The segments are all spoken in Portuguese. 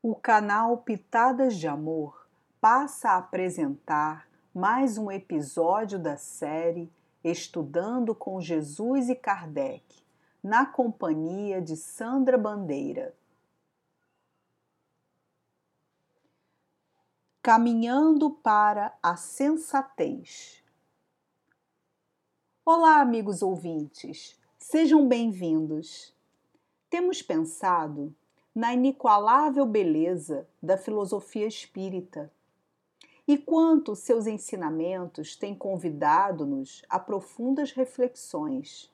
O canal Pitadas de Amor passa a apresentar mais um episódio da série Estudando com Jesus e Kardec, na companhia de Sandra Bandeira. Caminhando para a sensatez. Olá, amigos ouvintes, sejam bem-vindos. Temos pensado na inigualável beleza da filosofia espírita e quanto seus ensinamentos têm convidado-nos a profundas reflexões,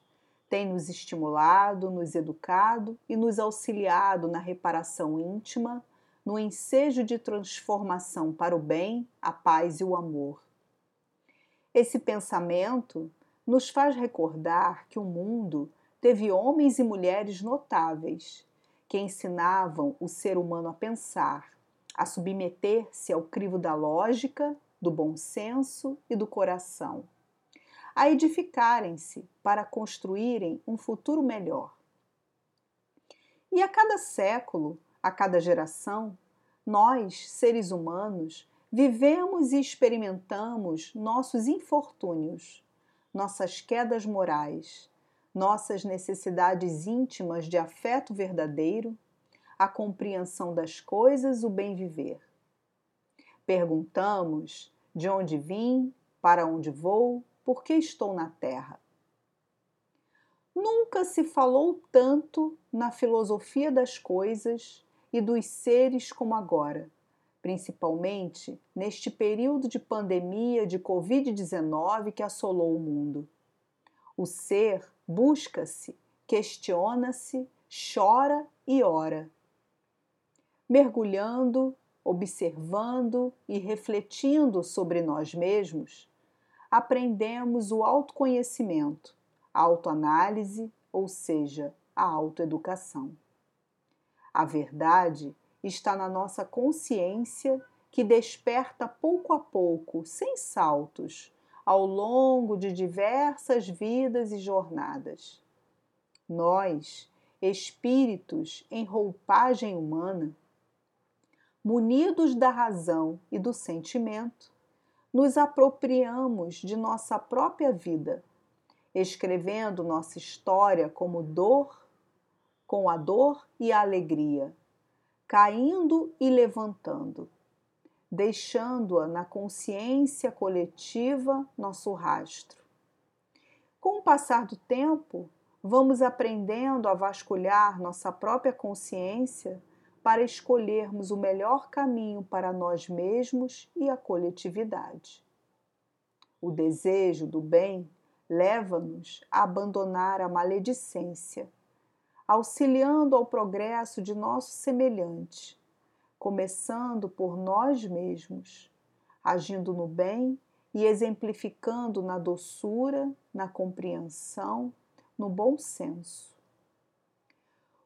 têm nos estimulado, nos educado e nos auxiliado na reparação íntima, no ensejo de transformação para o bem, a paz e o amor. Esse pensamento nos faz recordar que o mundo teve homens e mulheres notáveis que ensinavam o ser humano a pensar, a submeter-se ao crivo da lógica, do bom senso e do coração, a edificarem-se para construírem um futuro melhor. E a cada século, a cada geração, nós, seres humanos, vivemos e experimentamos nossos infortúnios, nossas quedas morais, nossas necessidades íntimas de afeto verdadeiro, a compreensão das coisas, o bem viver. Perguntamos de onde vim, para onde vou, por que estou na Terra. Nunca se falou tanto na filosofia das coisas e dos seres como agora, principalmente neste período de pandemia de Covid-19 que assolou o mundo. O ser busca-se, questiona-se, chora e ora. Mergulhando, observando e refletindo sobre nós mesmos, aprendemos o autoconhecimento, a autoanálise, ou seja, a autoeducação. A verdade está na nossa consciência que desperta pouco a pouco, sem saltos, ao longo de diversas vidas e jornadas. Nós, espíritos em roupagem humana, munidos da razão e do sentimento, nos apropriamos de nossa própria vida, escrevendo nossa história como dor, com a dor e a alegria, caindo e levantando deixando-a na consciência coletiva nosso rastro. Com o passar do tempo, vamos aprendendo a vasculhar nossa própria consciência para escolhermos o melhor caminho para nós mesmos e a coletividade. O desejo do bem leva-nos a abandonar a maledicência, auxiliando ao progresso de nosso semelhante começando por nós mesmos, agindo no bem e exemplificando na doçura, na compreensão, no bom senso.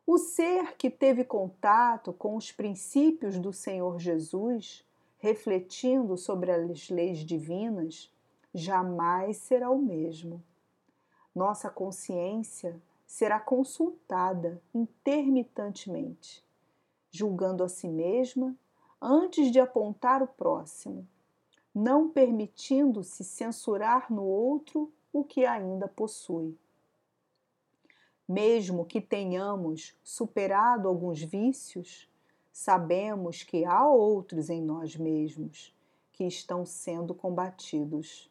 O ser que teve contato com os princípios do Senhor Jesus, refletindo sobre as leis divinas, jamais será o mesmo. Nossa consciência será consultada intermitantemente julgando a si mesma antes de apontar o próximo, não permitindo-se censurar no outro o que ainda possui. Mesmo que tenhamos superado alguns vícios, sabemos que há outros em nós mesmos que estão sendo combatidos.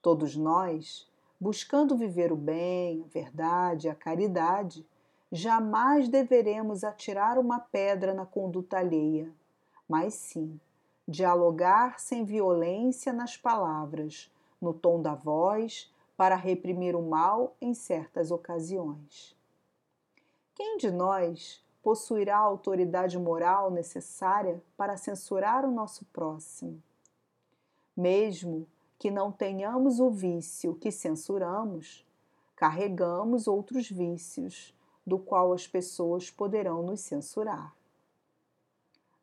Todos nós, buscando viver o bem, a verdade, a caridade, jamais deveremos atirar uma pedra na conduta alheia, mas sim dialogar sem violência nas palavras, no tom da voz, para reprimir o mal em certas ocasiões. Quem de nós possuirá a autoridade moral necessária para censurar o nosso próximo? Mesmo que não tenhamos o vício que censuramos, carregamos outros vícios do qual as pessoas poderão nos censurar.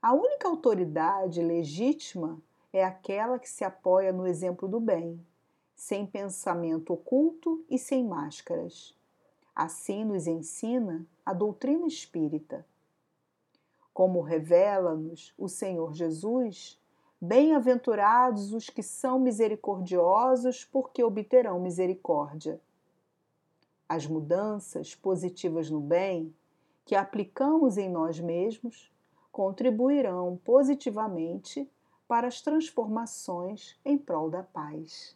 A única autoridade legítima é aquela que se apoia no exemplo do bem, sem pensamento oculto e sem máscaras. Assim nos ensina a doutrina espírita. Como revela-nos o Senhor Jesus, bem-aventurados os que são misericordiosos, porque obterão misericórdia. As mudanças positivas no bem que aplicamos em nós mesmos contribuirão positivamente para as transformações em prol da paz.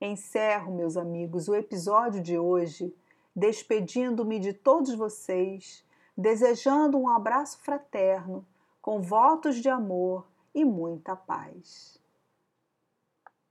Encerro, meus amigos, o episódio de hoje despedindo-me de todos vocês desejando um abraço fraterno, com votos de amor e muita paz.